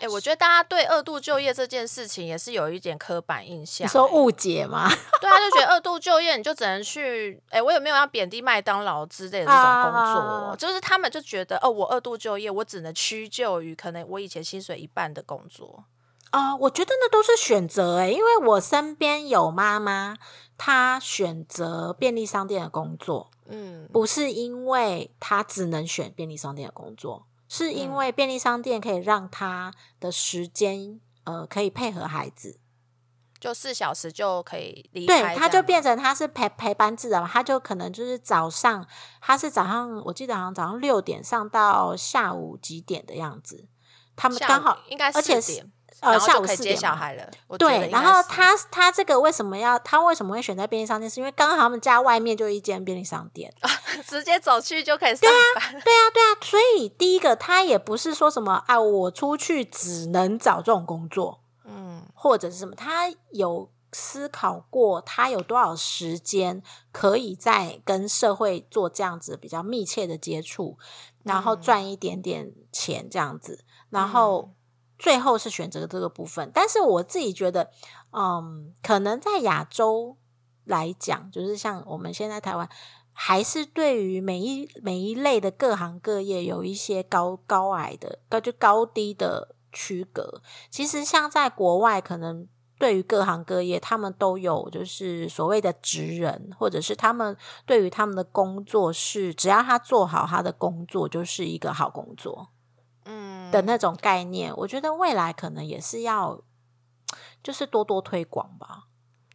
哎、我觉得大家对二度就业这件事情也是有一点刻板印象、诶你说误解吗？对啊，就觉得二度就业你就只能去，哎、我有没有要贬低麦当劳之类的这种工作？啊就是他们就觉得，哦，我二度就业，我只能屈就于可能我以前薪水一半的工作。啊、我觉得那都是选择诶，因为我身边有妈妈，她选择便利商店的工作，嗯，不是因为她只能选便利商店的工作，是因为便利商店可以让他的时间呃可以配合孩子，就四小时就可以离对，开，她就变。成他是陪陪班制的嘛，他就可能就是早上，他是早上我记得好像早上六点上到下午几点的样子，他们刚好应该而且是呃下午四就可以接点对，然后他他这个为什么要他为什么会选在便利商店？是因为刚好他们家外面就一间便利商店。直接走去就可以上班。对啊，对啊，所以第一个他也不是说什么啊，我出去只能找这种工作，嗯或者是什么，他有思考过他有多少时间可以在跟社会做这样子比较密切的接触，然后嗯赚一点点钱这样子，然后最后是选择这个部分。但是我自己觉得，嗯，可能在亚洲来讲，就是像我们现在台湾，还是对于每一每一类的各行各业有一些高高矮的高就高低的区隔。其实像在国外，可能对于各行各业，他们都有就是所谓的职人，或者是他们对于他们的工作是，只要他做好他的工作，就是一个好工作。嗯的那种概念，我觉得未来可能也是要，就是多多推广吧。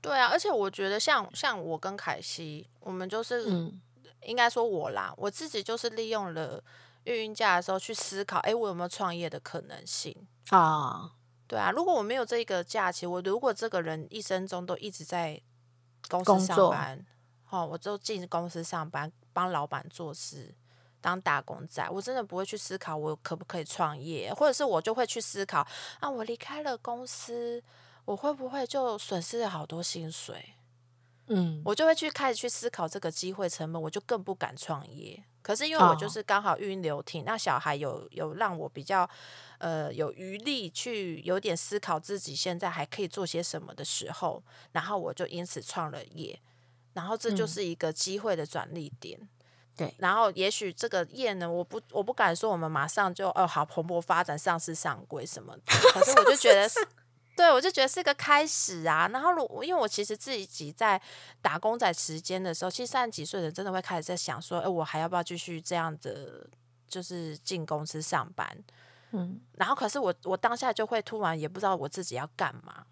对啊，而且我觉得像像我跟凯西，我们就是、嗯应该说我啦，我自己就是利用了孕孕假的时候去思考，哎，我有没有创业的可能性？啊，对啊，如果我没有这个假期，我如果这个人一生中都一直在公司上班，哦，我就进公司上班，帮老板做事，当打工仔，我真的不会去思考我可不可以创业，或者是我就会去思考，啊，我离开了公司，我会不会就损失了好多薪水？嗯，我就会去开始去思考这个机会成本，我就更不敢创业。可是因为我就哦是刚好孕流停，那小孩有有让我比较呃有余力去有点思考自己现在还可以做些什么的时候，然后我就因此创了业，然后这就嗯是一个机会的转捩点。对然后也许这个业呢，我不我不敢说我们马上就哦好蓬勃发展、上市上柜什么的，可是我就觉得是，对我就觉得是个开始啊。然后如因为我其实自己在打工仔时间的时候，其实三十几岁的人真的会开始在想说，哎，我还要不要继续这样的，就是进公司上班？嗯，然后可是我我当下就会突然也不知道我自己要干嘛。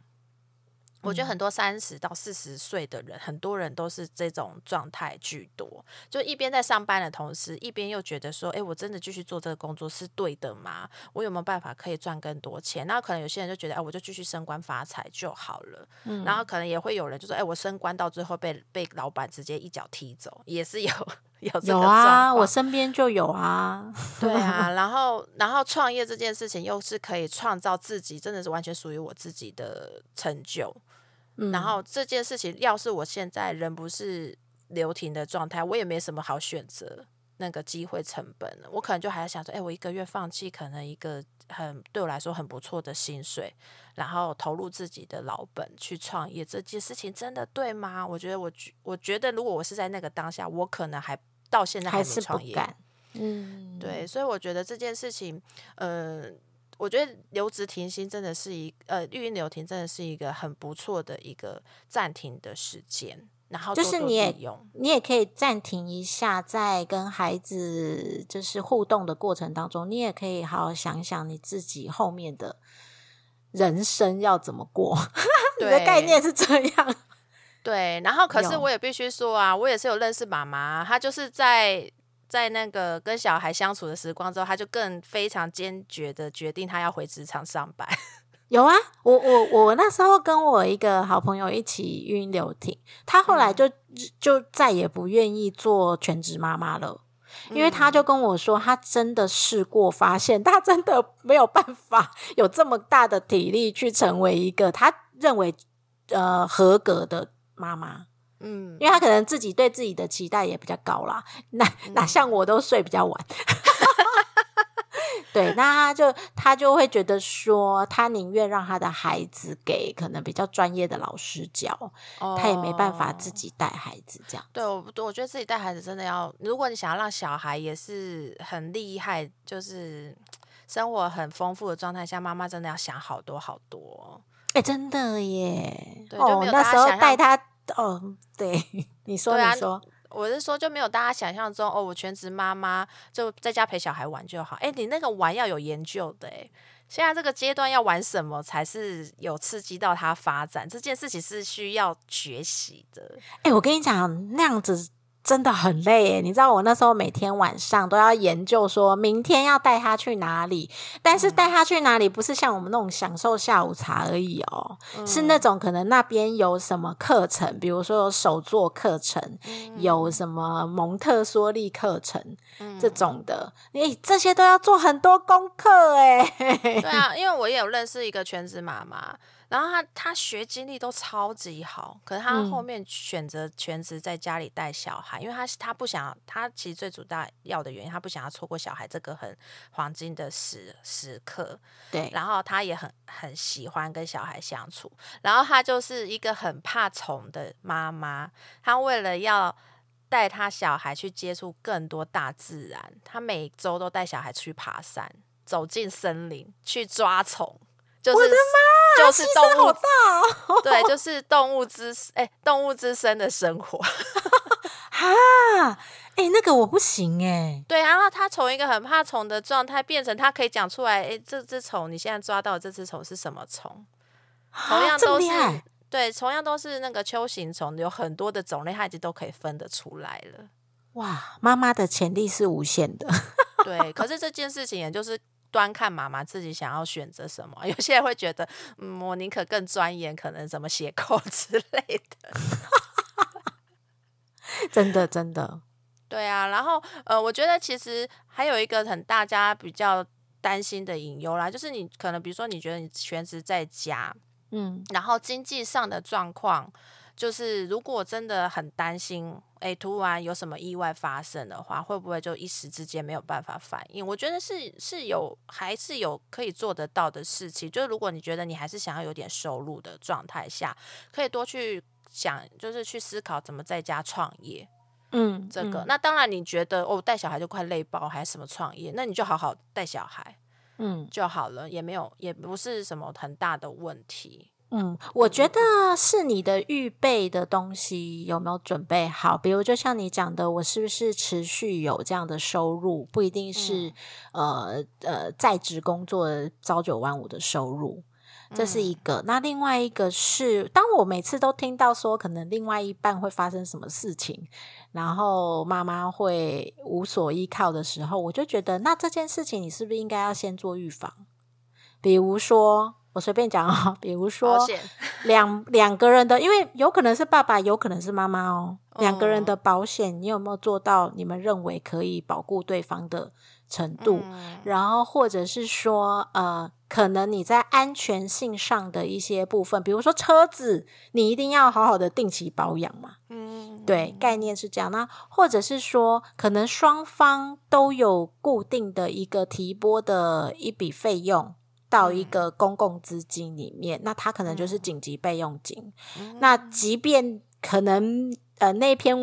我觉得很多三十到四十岁的人，很多人都是这种状态居多，就一边在上班的同时，一边又觉得说，哎，我真的继续做这个工作是对的吗？我有没有办法可以赚更多钱？那可能有些人就觉得，哎，我就继续升官发财就好了。然后可能也会有人就说，哎，我升官到最后被被老板直接一脚踢走，也是有 有这个有啊，我身边就有啊。对啊，然后然后创业这件事情又是可以创造自己，真的是完全属于我自己的成就。嗯然后这件事情，要是我现在人不是留停的状态，我也没什么好选择那个机会成本了。我可能就还在想说，哎，我一个月放弃可能一个很对我来说很不错的薪水，然后投入自己的老本去创业，这件事情真的对吗？我觉得我觉我觉得如果我是在那个当下，我可能还到现在还是不创业。嗯，对，所以我觉得这件事情，呃，我觉得留职停薪真的是一呃，育婴留停真的是一个很不错的一个暂停的时间，然后就是你也。你也可以暂停一下，在跟孩子就是互动的过程当中，你也可以好好想想你自己后面的人生要怎么过。你的概念是这样，对，然后可是我也必须说啊，我也是有认识妈妈，她就是在在那个跟小孩相处的时光之后，他就更非常坚决的决定他要回职场上班。有啊，我我我那时候跟我一个好朋友一起孕流停，她后来就、就再也不愿意做全职妈妈了。因为她就跟我说，她真的试过，发现她真的没有办法有这么大的体力去成为一个她认为呃合格的妈妈。嗯，因为他可能自己对自己的期待也比较高啦，哪哪像我都睡比较晚。对，那他就他就会觉得说，他宁愿让他的孩子给可能比较专业的老师教，他也没办法自哦己带孩子这样。对，我我觉得自己带孩子真的要，如果你想要让小孩也是很厉害，就是生活很丰富的状态下，妈妈真的要想好多好多。哎、真的耶！对就没，有哦那时候带他，哦，对，你说，你说，我是说，就没有大家想象中哦，我全职妈妈就在家陪小孩玩就好。哎，你那个玩要有研究的哎。现在这个阶段要玩什么才是有刺激到他发展？这件事情是需要学习的。哎、我跟你讲，那样子真的很累耶。你知道，我那时候每天晚上都要研究，说明天要带他去哪里。但是带他去哪里，不是像我们那种享受下午茶而已哦，是那种可能那边有什么课程，比如说有手作课程，有什么蒙特梭利课程、这种的，诶、这些都要做很多功课哎。对啊，因为我也有认识一个全职妈妈，然后他他学经历都超级好，可是他嗯后面选择全职在家里带小孩，因为他他不想，他其实最主要要的原因，他不想要错过小孩这个很黄金的时时刻。对，然后他也很很喜欢跟小孩相处，然后他就是一个很怕虫的妈妈，他为了要带他小孩去接触更多大自然，他每周都带小孩去爬山，走进森林去抓虫，就是我的妈，就是动物！对，就是动物之哎、动物之身的生活。哈，哎、那个我不行哎、对，然后他从一个很怕虫的状态变成他可以讲出来，哎，这只虫你现在抓到的这只虫是什么虫？同样都是对，同样都是那个秋形虫，有很多的种类，它已经都可以分得出来了。哇！妈妈的潜力是无限的。对，可是这件事情也就是端看妈妈自己想要选择什么。有些人会觉得，嗯，我宁可更钻研，可能怎么写扣之类的。真的真的，对啊，然后呃，我觉得其实还有一个很大家比较担心的隐忧啦，就是你可能比如说你觉得你全职在家，嗯，然后经济上的状况，就是如果真的很担心，哎，突然有什么意外发生的话，会不会就一时之间没有办法反应？我觉得是是有还是有可以做得到的事情。就是如果你觉得你还是想要有点收入的状态下，可以多去想，就是去思考怎么在家创业。嗯，这个，嗯那当然你觉得哦带小孩就快累爆，还是什么创业，那你就好好带小孩嗯就好了，也没有也不是什么很大的问题。嗯，我觉得是你的预备的东西有没有准备好？比如，就像你讲的，我是不是持续有这样的收入？不一定是、呃呃在职工作朝九晚五的收入，这是一个。那另外一个是，当我每次都听到说可能另外一半会发生什么事情，然后妈妈会无所依靠的时候，我就觉得，那这件事情你是不是应该要先做预防？比如说，我随便讲啊、比如说，两两个人的，因为有可能是爸爸，有可能是妈妈哦。两个人哦的保险，你有没有做到你们认为可以保护对方的程度？嗯然后或者是说，呃，可能你在安全性上的一些部分，比如说车子，你一定要好好的定期保养嘛。嗯，对，概念是这样。那或者是说，可能双方都有固定的一个提拨的一笔费用到一个公共资金里面，那它可能就是紧急备用金。那即便可能呃那篇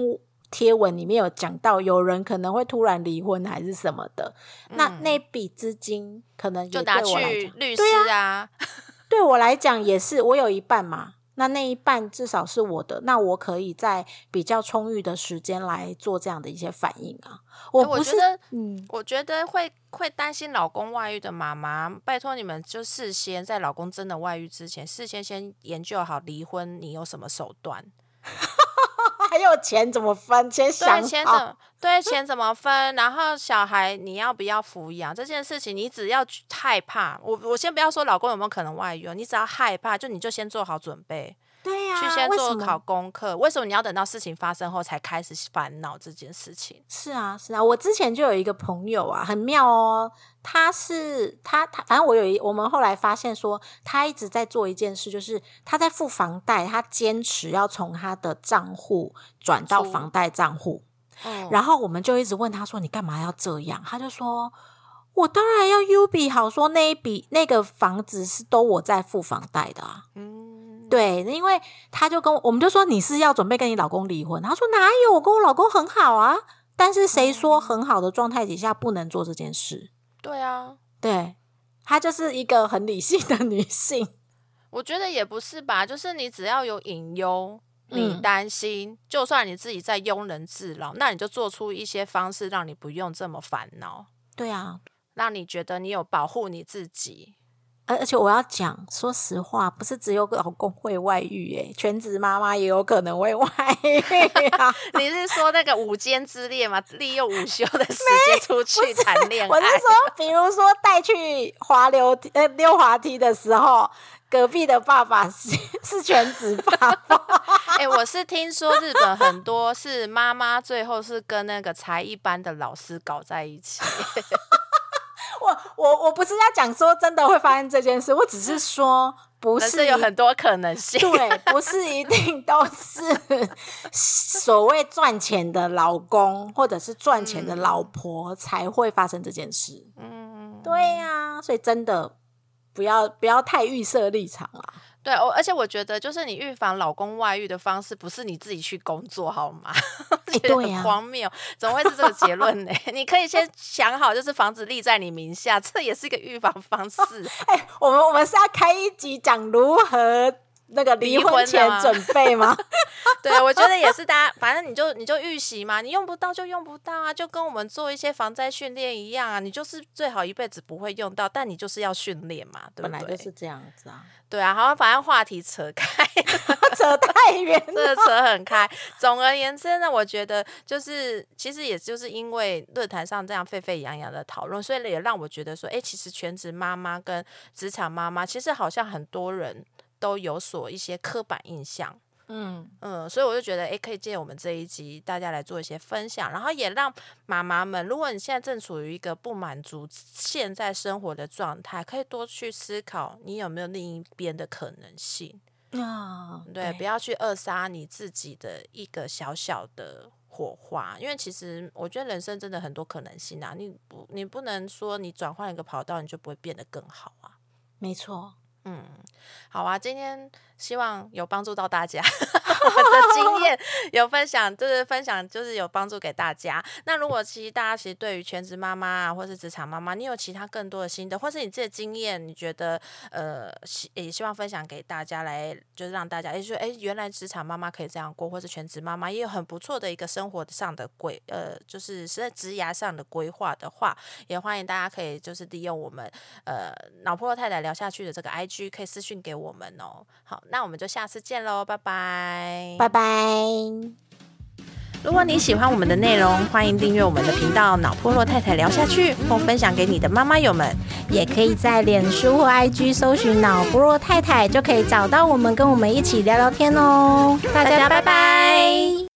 贴文里面有讲到，有人可能会突然离婚还是什么的，那那笔资金可能也就拿去律师啊，对我来讲也是，我有一半嘛。那那一半至少是我的，那我可以在比较充裕的时间来做这样的一些反应啊。我不是，我觉得嗯，我觉得会会担心老公外遇的妈妈，拜托你们就事先在老公真的外遇之前，事先先研究好离婚你有什么手段，还有钱怎么分，先想对钱怎对钱怎么分，然后小孩你要不要抚养？这件事情，你只要害怕，我我先不要说老公有没有可能外遇哦，你只要害怕，就你就先做好准备，对呀、去先做考功课。为什么你要等到事情发生后才开始烦恼这件事情？是啊，是啊，我之前就有一个朋友啊，很妙哦。他是他他，反正我有一，我们后来发现说，他一直在做一件事，就是他在付房贷，他坚持要从他的账户转到房贷账户。嗯然后我们就一直问他说：“你干嘛要这样？”他就说：“我当然要 U 比好，说那一笔那个房子是都我在付房贷的啊。”嗯，对，因为他就跟我我们就说你是要准备跟你老公离婚，他说哪有，我跟我老公很好啊。但是谁说很好的状态底下不能做这件事？对啊，对，她就是一个很理性的女性。我觉得也不是吧，就是你只要有隐忧。你嗯担心，就算你自己在庸人自扰，那你就做出一些方式，让你不用这么烦恼，对啊，让你觉得你有保护你自己。而而且我要讲，说实话，不是只有老公会外遇，诶，全职妈妈也有可能会外遇啊。你是说那个午间之恋吗？利用午休的时间出去谈恋爱？我是说，比如说带去滑溜梯呃溜滑梯的时候，隔壁的爸爸是是全职爸爸。哎、我是听说日本很多是妈妈最后是跟那个才艺班的老师搞在一起。我我我不是要讲说真的会发生这件事，我只是说不是有很多可能性。对，不是一定都是所谓赚钱的老公或者是赚钱的老婆才会发生这件事。嗯，对呀、所以真的不要不要太预设立场啦。对，我而且我觉得，就是你预防老公外遇的方式，不是你自己去工作，好吗？觉得很对呀荒谬，怎么会是这个结论呢？你可以先想好，就是房子立在你名下，这也是一个预防方式。哎、我们我们是要开一集讲如何那个离离婚前准备吗？对，我觉得也是，大家反正你就你就预习嘛，你用不到就用不到啊，就跟我们做一些防灾训练一样啊，你就是最好一辈子不会用到，但你就是要训练嘛，对不对？本来就是这样子啊，对啊，好，反正话题扯开，扯太远 真的扯很开。总而言之呢，我觉得就是其实也就是因为论坛上这样沸沸扬扬的讨论，所以也让我觉得说，哎，其实全职妈妈跟职场妈妈，其实好像很多人都有所一些刻板印象。嗯，嗯，所以我就觉得，诶，可以借我们这一集，大家来做一些分享，然后也让妈妈们，如果你现在正处于一个不满足现在生活的状态，可以多去思考，你有没有另一边的可能性。啊，对，不要去扼杀你自己的一个小小的火花，因为其实我觉得人生真的很多可能性啊，你不，你不能说你转换一个跑道，你就不会变得更好啊。没错。嗯，好啊，今天希望有帮助到大家，我们的经验有分享，就是分享，就是有帮助给大家。那如果其实大家其实对于全职妈妈啊，或是职场妈妈，你有其他更多的心得，或是你自己的经验，你觉得呃，希也希望分享给大家来，就是让大家也说，哎，原来职场妈妈可以这样过，或是全职妈妈也有很不错的一个生活上的规，呃，就是是在职涯上的规划的话，也欢迎大家可以就是利用我们呃老婆太太聊下去的这个 I IG，可以私讯给我们哦。好，那我们就下次见喽，拜拜，拜拜。如果你喜欢我们的内容，欢迎订阅我们的频道“脑破落太太聊下去”，或分享给你的妈妈友们。也可以在脸书或 IG 搜寻“脑破落太太”，就可以找到我们，跟我们一起聊聊天哦。大家拜拜